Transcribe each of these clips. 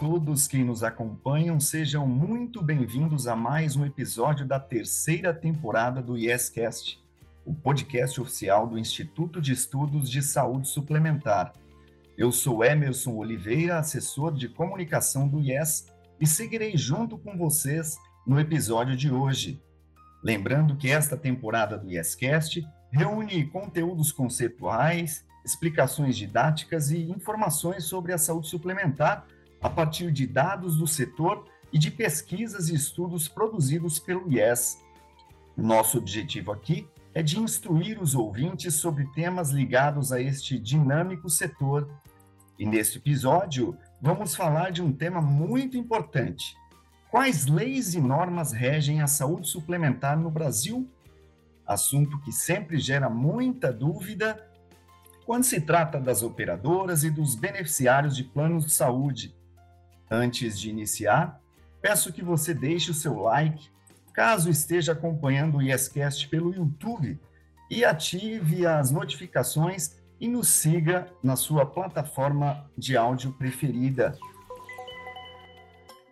todos que nos acompanham, sejam muito bem-vindos a mais um episódio da terceira temporada do YesCast, o podcast oficial do Instituto de Estudos de Saúde Suplementar. Eu sou Emerson Oliveira, assessor de comunicação do Yes, e seguirei junto com vocês no episódio de hoje. Lembrando que esta temporada do YesCast reúne conteúdos conceituais, explicações didáticas e informações sobre a saúde suplementar a partir de dados do setor e de pesquisas e estudos produzidos pelo IES. Nosso objetivo aqui é de instruir os ouvintes sobre temas ligados a este dinâmico setor. E neste episódio, vamos falar de um tema muito importante. Quais leis e normas regem a saúde suplementar no Brasil? Assunto que sempre gera muita dúvida quando se trata das operadoras e dos beneficiários de planos de saúde. Antes de iniciar, peço que você deixe o seu like, caso esteja acompanhando o YesCast pelo YouTube, e ative as notificações e nos siga na sua plataforma de áudio preferida.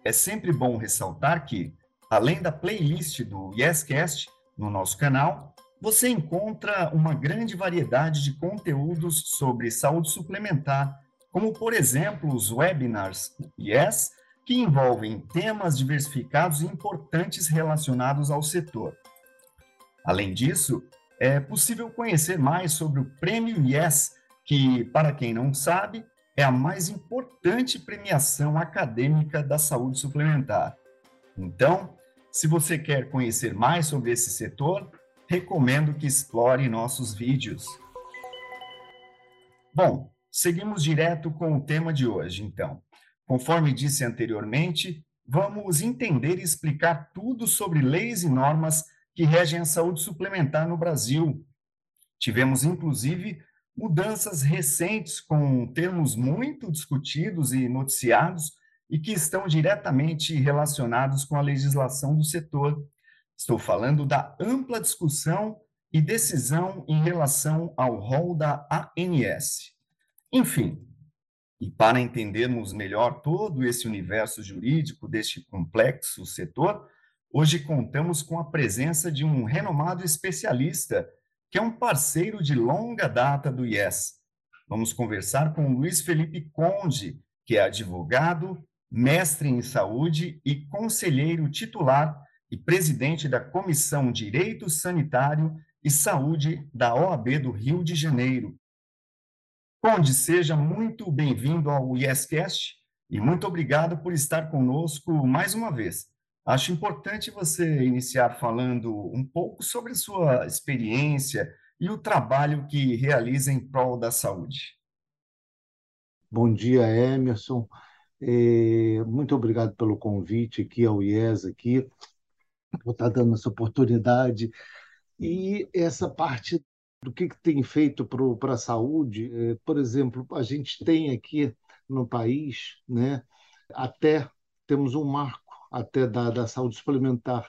É sempre bom ressaltar que, além da playlist do YesCast no nosso canal, você encontra uma grande variedade de conteúdos sobre saúde suplementar como, por exemplo, os webinars Yes, que envolvem temas diversificados e importantes relacionados ao setor. Além disso, é possível conhecer mais sobre o Prêmio Yes, que, para quem não sabe, é a mais importante premiação acadêmica da saúde suplementar. Então, se você quer conhecer mais sobre esse setor, recomendo que explore nossos vídeos. Bom, Seguimos direto com o tema de hoje, então. Conforme disse anteriormente, vamos entender e explicar tudo sobre leis e normas que regem a saúde suplementar no Brasil. Tivemos, inclusive, mudanças recentes com termos muito discutidos e noticiados e que estão diretamente relacionados com a legislação do setor. Estou falando da ampla discussão e decisão em relação ao rol da ANS. Enfim, e para entendermos melhor todo esse universo jurídico deste complexo setor, hoje contamos com a presença de um renomado especialista, que é um parceiro de longa data do IES. Vamos conversar com Luiz Felipe Conde, que é advogado, mestre em saúde e conselheiro titular e presidente da Comissão Direito Sanitário e Saúde da OAB do Rio de Janeiro. Conde, seja muito bem-vindo ao YesCast e muito obrigado por estar conosco mais uma vez. Acho importante você iniciar falando um pouco sobre sua experiência e o trabalho que realiza em prol da saúde. Bom dia, Emerson. É, muito obrigado pelo convite aqui ao IES, aqui, por estar dando essa oportunidade. E essa parte do que, que tem feito para a saúde. É, por exemplo, a gente tem aqui no país, né, até temos um marco até da, da saúde suplementar.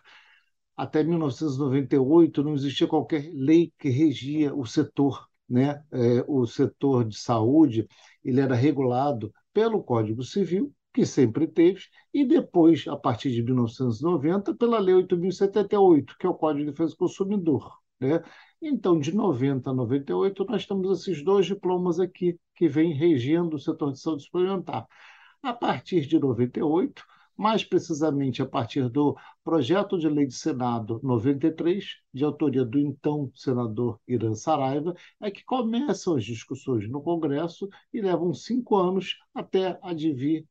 Até 1998 não existia qualquer lei que regia o setor, né? É, o setor de saúde ele era regulado pelo Código Civil, que sempre teve, e depois, a partir de 1990, pela Lei 8.078, que é o Código de Defesa do Consumidor. Né? Então, de 90 a 98, nós temos esses dois diplomas aqui que vêm regendo o setor de saúde suplementar. A partir de 98, mais precisamente a partir do projeto de lei de Senado 93, de autoria do então senador Irã Saraiva, é que começam as discussões no Congresso e levam cinco anos até advir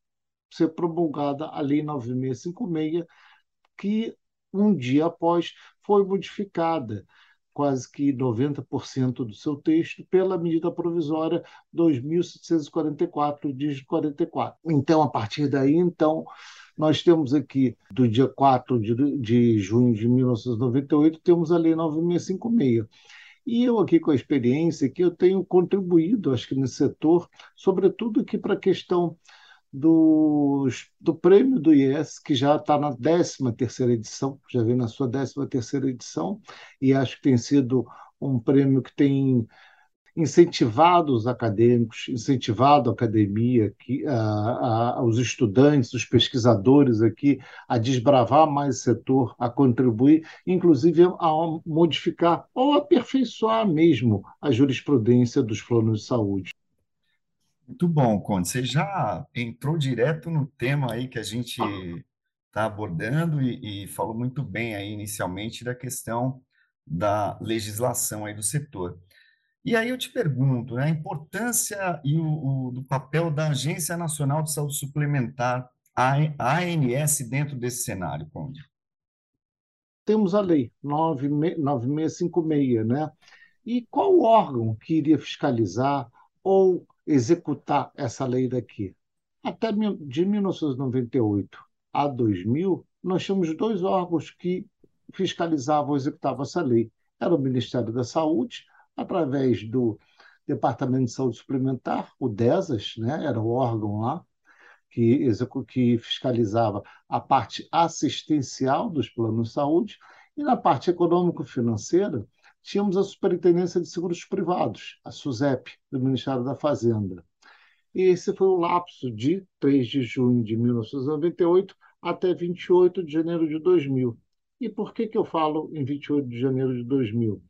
ser promulgada a Lei 9656, que um dia após foi modificada quase que 90% do seu texto pela medida provisória 2744 de 44. Então, a partir daí, então, nós temos aqui, do dia 4 de, de junho de 1998, temos a Lei 9656. E eu aqui com a experiência que eu tenho contribuído, acho que nesse setor, sobretudo aqui para a questão do, prêmio do IES, que já está na 13ª edição, já vem na sua 13ª edição, e acho que tem sido um prêmio que tem incentivado os acadêmicos, incentivado a academia, aqui, a, a, os estudantes, os pesquisadores aqui a desbravar mais o setor, a contribuir, inclusive a modificar ou aperfeiçoar mesmo a jurisprudência dos planos de saúde. Muito bom, Conde. Você já entrou direto no tema aí que a gente está abordando e, e falou muito bem aí inicialmente da questão da legislação aí do setor. E aí eu te pergunto, né, a importância e o, o, do papel da Agência Nacional de Saúde Suplementar, a ANS, dentro desse cenário, Conde? Temos a lei 9656, né? E qual órgão que iria fiscalizar ou executar essa lei daqui? Até de 1998 a 2000, nós tínhamos dois órgãos que fiscalizavam ou executavam essa lei. Era o Ministério da Saúde através do Departamento de Saúde Suplementar, o DESAS, né, era o órgão lá que, que fiscalizava a parte assistencial dos planos de saúde, e na parte econômico-financeira, tínhamos a Superintendência de Seguros Privados, a SUSEP, do Ministério da Fazenda. E esse foi o lapso de 3 de junho de 1998 até 28 de janeiro de 2000. E por que, que eu falo em 28 de janeiro de 2000?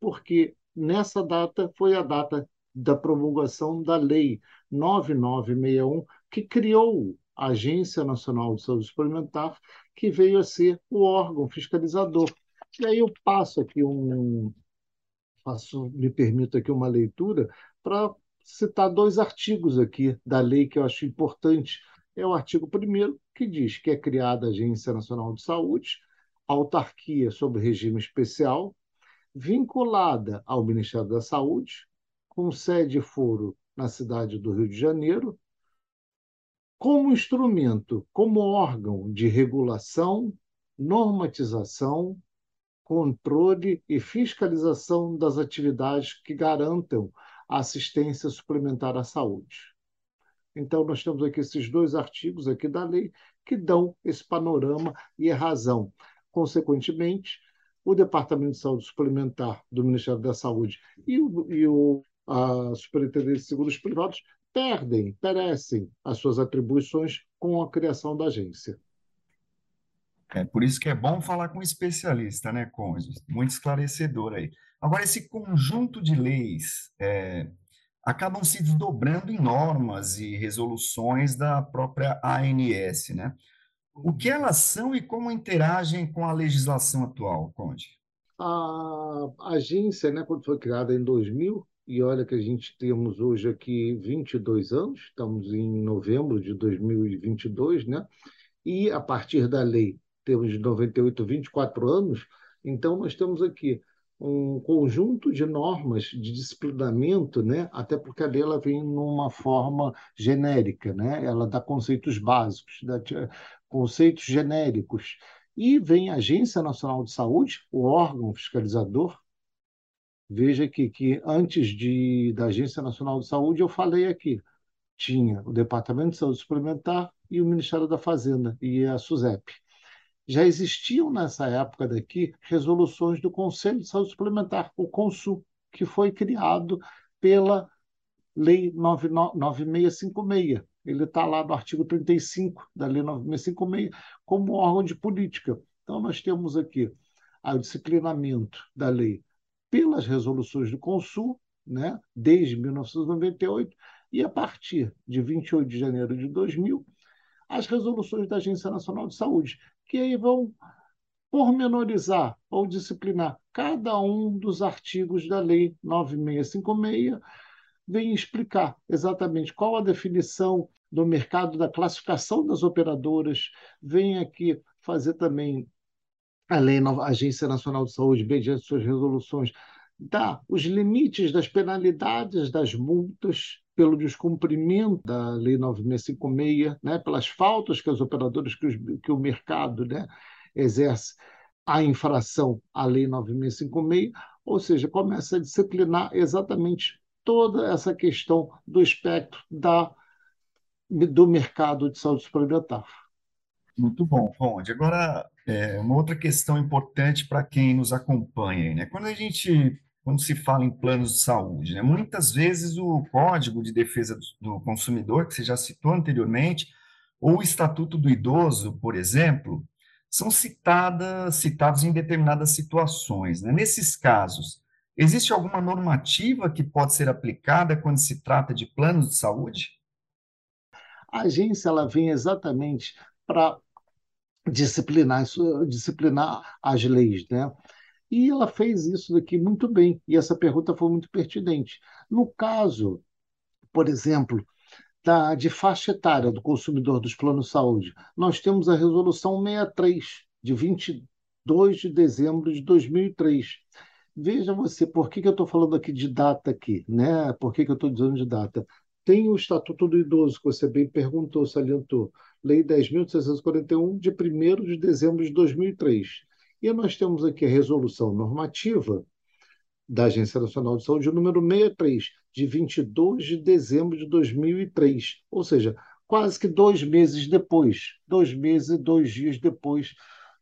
Porque nessa data foi a data da promulgação da Lei 9961, que criou a Agência Nacional de Saúde Suplementar, que veio a ser o órgão fiscalizador. E aí eu passo aqui um, faço, me permito aqui uma leitura para citar dois artigos aqui da lei que eu acho importante. É o artigo 1 que diz que é criada a Agência Nacional de Saúde, autarquia sobre regime especial, vinculada ao Ministério da Saúde, com sede e foro na cidade do Rio de Janeiro, como instrumento, como órgão de regulação, normatização, controle e fiscalização das atividades que garantam a assistência suplementar à saúde. Então, nós temos aqui esses dois artigos aqui da lei que dão esse panorama e a razão. Consequentemente, o Departamento de Saúde Suplementar do Ministério da Saúde e, o, e o, a Superintendência de Seguros Privados perdem, perecem as suas atribuições com a criação da agência. É por isso que é bom falar com um especialista, né, Conde? Muito esclarecedor aí. Agora, esse conjunto de leis é, acabam se desdobrando em normas e resoluções da própria ANS, né? O que elas são e como interagem com a legislação atual, Conde? A agência, né, quando foi criada em 2000, e olha que a gente temos hoje aqui 22 anos, estamos em novembro de 2022, né? E a partir da lei temos de 98 24 anos, então nós temos aqui um conjunto de normas de disciplinamento, né? até porque a lei ela vem numa forma genérica, né? ela dá conceitos básicos, dá conceitos genéricos. E vem a Agência Nacional de Saúde, o órgão fiscalizador. Veja que, que antes de, da Agência Nacional de Saúde, eu falei aqui, tinha o Departamento de Saúde Suplementar e o Ministério da Fazenda e a SUSEP. Já existiam nessa época daqui resoluções do Conselho de Saúde Suplementar, o CONSUL, que foi criado pela Lei 9656. Ele está lá no artigo 35 da Lei 9656 como órgão de política. Então, nós temos aqui o disciplinamento da lei pelas resoluções do Consul, né, desde 1998, e a partir de 28 de janeiro de 2000, as resoluções da Agência Nacional de Saúde, que aí vão pormenorizar ou disciplinar cada um dos artigos da Lei 9656, vem explicar exatamente qual a definição do mercado da classificação das operadoras, vem aqui fazer também a Lei a Agência Nacional de Saúde, mediante suas resoluções, dá os limites das penalidades das multas pelo descumprimento da Lei 9656, né, pelas faltas que as operadoras, que, os, que o mercado né, exerce a infração à Lei 9656, ou seja, começa a disciplinar exatamente toda essa questão do espectro da, do mercado de saúde suplementar. Muito bom, Conde. Agora, é, uma outra questão importante para quem nos acompanha. Né? Quando a gente quando se fala em planos de saúde. Né? Muitas vezes o Código de Defesa do Consumidor, que você já citou anteriormente, ou o Estatuto do Idoso, por exemplo, são citadas, citados em determinadas situações. Né? Nesses casos, existe alguma normativa que pode ser aplicada quando se trata de planos de saúde? A agência ela vem exatamente para disciplinar, disciplinar as leis, né? E ela fez isso daqui muito bem, e essa pergunta foi muito pertinente. No caso, por exemplo, da, de faixa etária do consumidor dos planos de saúde, nós temos a Resolução 63, de 22 de dezembro de 2003. Veja você, por que, que eu estou falando aqui de data aqui, né? Por que, que eu estou dizendo de data? Tem o Estatuto do Idoso, que você bem perguntou, salientou, Lei 10.641, de 1 de dezembro de 2003. E nós temos aqui a resolução normativa da Agência Nacional de Saúde, número 63, de 22 de dezembro de 2003. Ou seja, quase que dois meses depois, dois meses e dois dias depois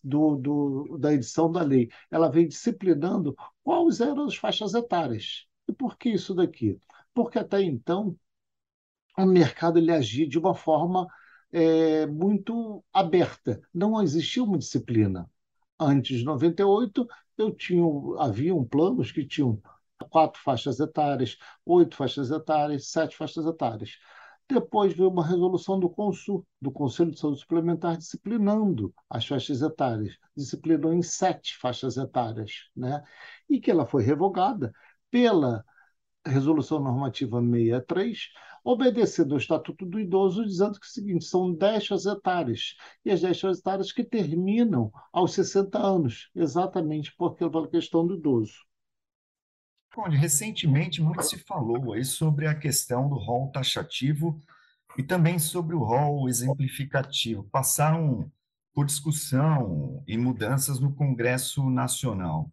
do, do, da edição da lei. Ela vem disciplinando quais eram as faixas etárias. E por que isso daqui? Porque até então o mercado ele agia de uma forma é, muito aberta. Não existia uma disciplina. Antes de 98, eu tinha, haviam planos que tinham quatro faixas etárias, oito faixas etárias, sete faixas etárias. Depois veio uma resolução do Consul, do Conselho de Saúde Suplementar, disciplinando as faixas etárias, disciplinou em sete faixas etárias, né? e que ela foi revogada pela Resolução Normativa 63, obedecendo ao Estatuto do Idoso, dizendo que é o seguinte, são 10 faixas etárias, e as 10 faixas etárias que terminam aos 60 anos, exatamente por aquela questão do idoso. Conde, recentemente muito se falou aí sobre a questão do rol taxativo e também sobre o rol exemplificativo. Passaram por discussão e mudanças no Congresso Nacional.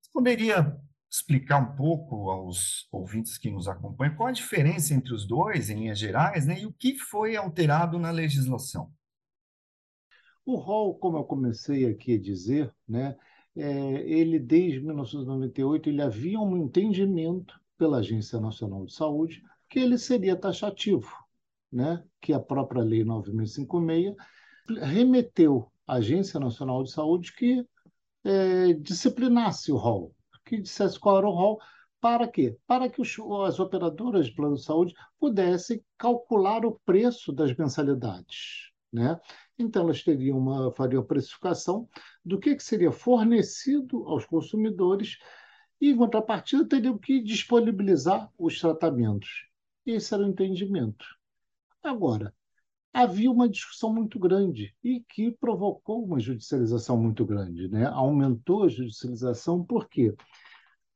Você poderia explicar um pouco aos ouvintes que nos acompanham qual a diferença entre os dois, em linhas gerais, né, e o que foi alterado na legislação? O rol, como eu comecei aqui a dizer, né, é, ele desde 1998 ele havia um entendimento pela Agência Nacional de Saúde que ele seria taxativo, né, que a própria Lei 9.056 remeteu à Agência Nacional de Saúde que é, disciplinasse o rol, que dissesse qual era o rol, para quê? Para que os, as operadoras de plano de saúde pudessem calcular o preço das mensalidades. Né? Então, elas teriam uma, fariam precificação do que, que seria fornecido aos consumidores e, em contrapartida, teriam que disponibilizar os tratamentos. Esse era o entendimento. Agora, havia uma discussão muito grande e que provocou uma judicialização muito grande. Né? Aumentou a judicialização, por quê?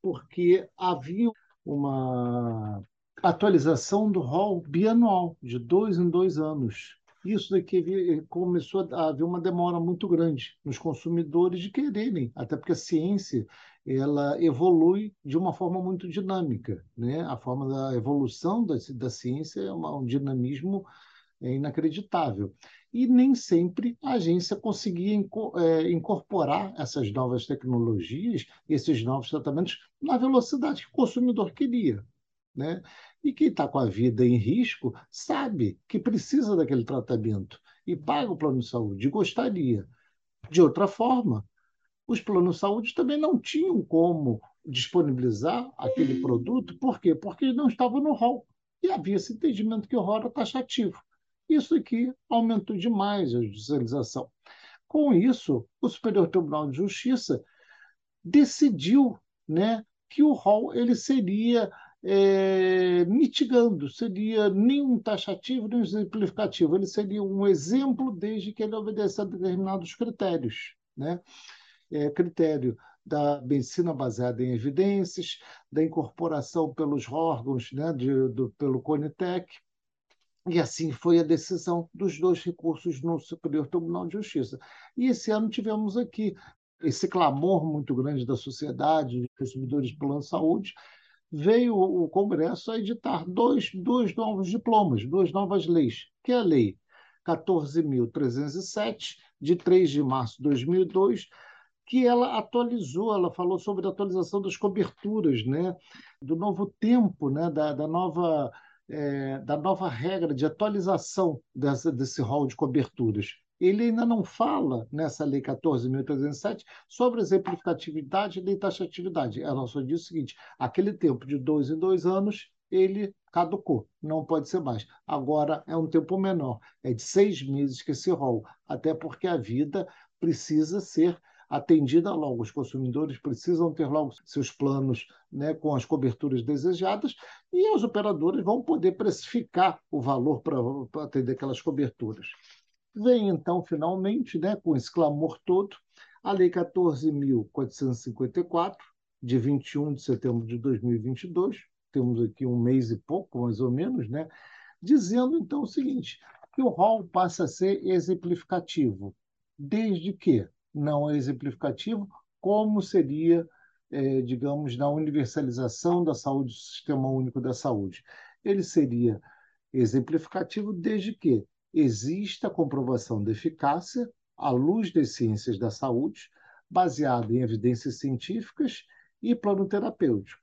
Porque havia uma atualização do rol bianual, de dois em dois anos. Isso daqui começou a haver uma demora muito grande nos consumidores de quererem, até porque a ciência ela evolui de uma forma muito dinâmica, né? A forma da evolução da, da ciência é uma, um dinamismo é inacreditável. E nem sempre a agência conseguia é, incorporar essas novas tecnologias, esses novos tratamentos, na velocidade que o consumidor queria. Né? E quem está com a vida em risco sabe que precisa daquele tratamento e paga o plano de saúde, gostaria. De outra forma, os planos de saúde também não tinham como disponibilizar aquele produto, por quê? Porque não estava no rol. E havia esse entendimento que o rol era taxativo. Isso aqui aumentou demais a judicialização. Com isso, o Superior Tribunal de Justiça decidiu né, que o rol ele seria é, mitigando, seria nem um taxativo nem exemplificativo, ele seria um exemplo desde que ele obedecesse a determinados critérios. Né? É, critério da medicina baseada em evidências, da incorporação pelos órgãos, né, de, do, pelo CONITEC, e assim foi a decisão dos dois recursos no Superior Tribunal de Justiça. E esse ano tivemos aqui esse clamor muito grande da sociedade, dos consumidores de plano de saúde, veio o Congresso a editar dois, dois novos diplomas, duas novas leis, que é a Lei 14.307, de 3 de março de 2002, que ela atualizou, ela falou sobre a atualização das coberturas, né? do novo tempo, né? da, da nova é, da nova regra de atualização dessa, desse rol de coberturas. Ele ainda não fala, nessa Lei 14.307, sobre exemplificatividade nem taxatividade. Ela só diz o seguinte: aquele tempo de dois em dois anos, ele caducou, não pode ser mais. Agora é um tempo menor, é de seis meses que esse rol, até porque a vida precisa ser atendida logo. Os consumidores precisam ter logo seus planos né, com as coberturas desejadas e os operadores vão poder precificar o valor para atender aquelas coberturas. Vem então, finalmente, né, com esse clamor todo, a Lei 14.454, de 21 de setembro de 2022, temos aqui um mês e pouco, mais ou menos, né, dizendo então o seguinte, que o rol passa a ser exemplificativo, desde que não é exemplificativo, como seria, é, digamos, na universalização da saúde, do Sistema Único da Saúde. Ele seria exemplificativo desde que exista comprovação de eficácia à luz das ciências da saúde, baseada em evidências científicas e plano terapêutico.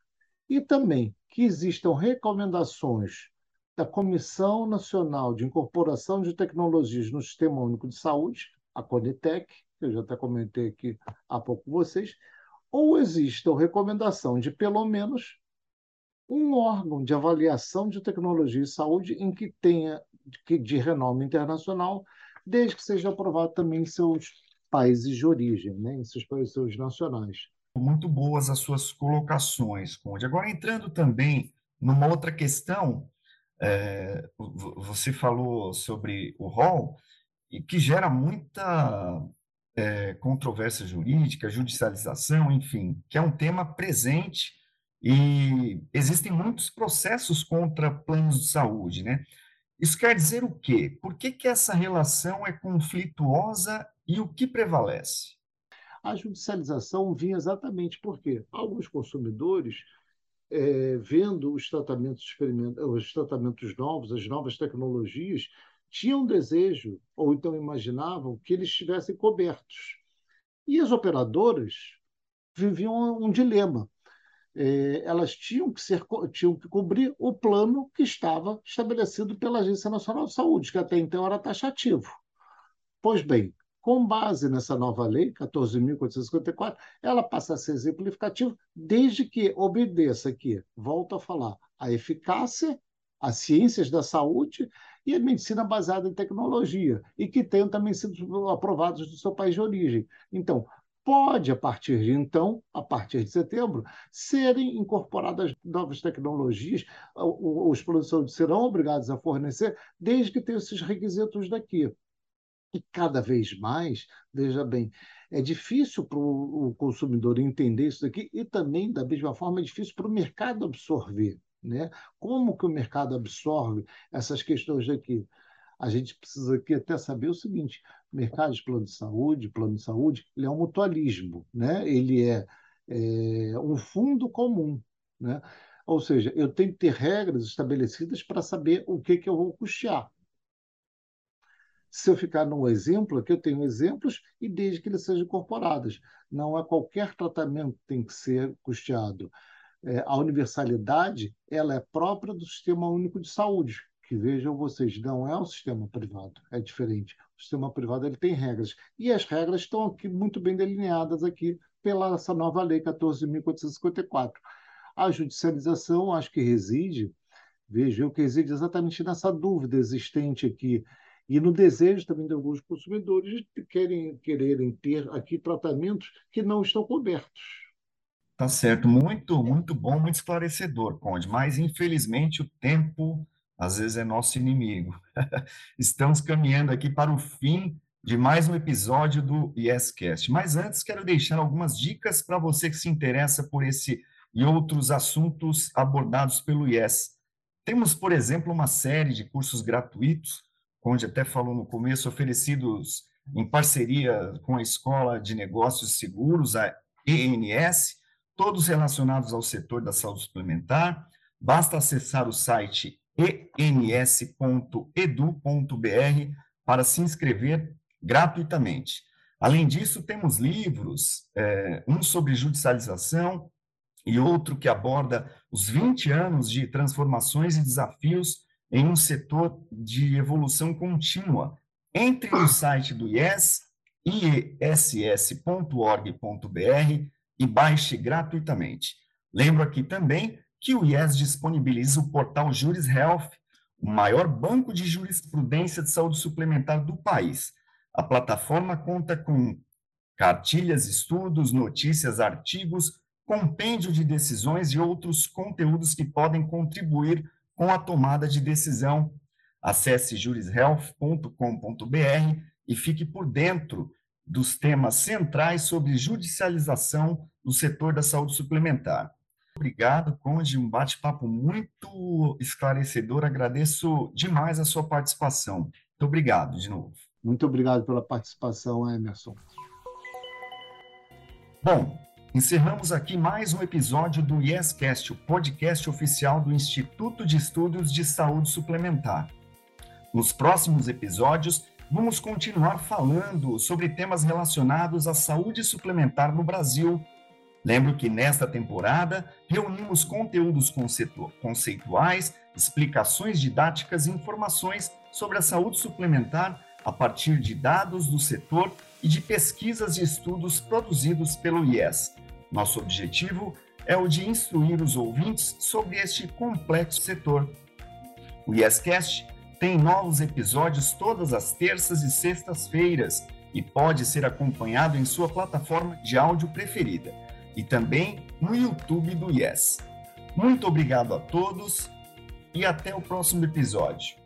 E também que existam recomendações da Comissão Nacional de Incorporação de Tecnologias no Sistema Único de Saúde, a CONITEC, que eu já até comentei aqui há pouco com vocês, ou exista a recomendação de pelo menos um órgão de avaliação de tecnologia e saúde em que tenha que de renome internacional, desde que seja aprovado também em seus países de origem, né, em seus países nacionais. Muito boas as suas colocações, Conde. Agora, entrando também numa outra questão, é, você falou sobre o rol, e que gera muita é, controvérsia jurídica, judicialização, enfim, que é um tema presente e existem muitos processos contra planos de saúde, né? Isso quer dizer o quê? Por que, que essa relação é conflituosa e o que prevalece? A judicialização vinha exatamente porque alguns consumidores, é, vendo os tratamentos, os tratamentos novos, as novas tecnologias, tinham desejo, ou então imaginavam, que eles estivessem cobertos. E as operadoras viviam um dilema. É, elas tinham que, ser, tinham que cobrir o plano que estava estabelecido pela Agência Nacional de Saúde, que até então era taxativo. Pois bem, com base nessa nova lei, 14.454, ela passa a ser exemplificativa desde que obedeça aqui, volto a falar, a eficácia, as ciências da saúde e medicina baseada em tecnologia, e que tenham também sido aprovados no seu país de origem. Então, pode, a partir de então, a partir de setembro, serem incorporadas novas tecnologias, os produtores serão obrigados a fornecer, desde que tenham esses requisitos daqui. E cada vez mais, veja bem, é difícil para o consumidor entender isso daqui e também, da mesma forma, é difícil para o mercado absorver. Né? Como que o mercado absorve essas questões aqui? A gente precisa aqui até saber o seguinte: mercado de plano de saúde, plano de saúde, ele é um mutualismo, né? ele é, é um fundo comum. Né? Ou seja, eu tenho que ter regras estabelecidas para saber o que, que eu vou custear. Se eu ficar no exemplo, aqui eu tenho exemplos e desde que eles sejam incorporados. Não é qualquer tratamento que tem que ser custeado é, a universalidade ela é própria do Sistema Único de Saúde, que vejam vocês, não é um sistema privado, é diferente. O sistema privado ele tem regras, e as regras estão aqui muito bem delineadas aqui pela essa nova lei 14.454. A judicialização, acho que reside, vejo eu que reside exatamente nessa dúvida existente aqui, e no desejo também de alguns consumidores de querem, quererem ter aqui tratamentos que não estão cobertos. Tá certo, muito, muito bom, muito esclarecedor, Conde, mas infelizmente o tempo às vezes é nosso inimigo. Estamos caminhando aqui para o fim de mais um episódio do YesCast. Mas antes quero deixar algumas dicas para você que se interessa por esse e outros assuntos abordados pelo Yes. Temos, por exemplo, uma série de cursos gratuitos, onde até falou no começo, oferecidos em parceria com a Escola de Negócios Seguros, a ENS, todos relacionados ao setor da saúde suplementar. Basta acessar o site ens.edu.br para se inscrever gratuitamente. Além disso, temos livros, é, um sobre judicialização e outro que aborda os 20 anos de transformações e desafios em um setor de evolução contínua. Entre no site do IES, iess.org.br e baixe gratuitamente. Lembro aqui também que o IES disponibiliza o portal Juris Health, o maior banco de jurisprudência de saúde suplementar do país. A plataforma conta com cartilhas, estudos, notícias, artigos, compêndio de decisões e outros conteúdos que podem contribuir com a tomada de decisão. Acesse jurishealth.com.br e fique por dentro dos temas centrais sobre judicialização no setor da saúde suplementar. Obrigado, Conde, um bate-papo muito esclarecedor. Agradeço demais a sua participação. Muito obrigado de novo. Muito obrigado pela participação, Emerson. Bom, encerramos aqui mais um episódio do YesCast, o podcast oficial do Instituto de Estudos de Saúde Suplementar. Nos próximos episódios, vamos continuar falando sobre temas relacionados à saúde suplementar no Brasil. Lembro que nesta temporada reunimos conteúdos conceituais, explicações didáticas e informações sobre a saúde suplementar a partir de dados do setor e de pesquisas e estudos produzidos pelo IES. Nosso objetivo é o de instruir os ouvintes sobre este complexo setor. O IEScast tem novos episódios todas as terças e sextas-feiras e pode ser acompanhado em sua plataforma de áudio preferida e também no YouTube do IES. Muito obrigado a todos e até o próximo episódio.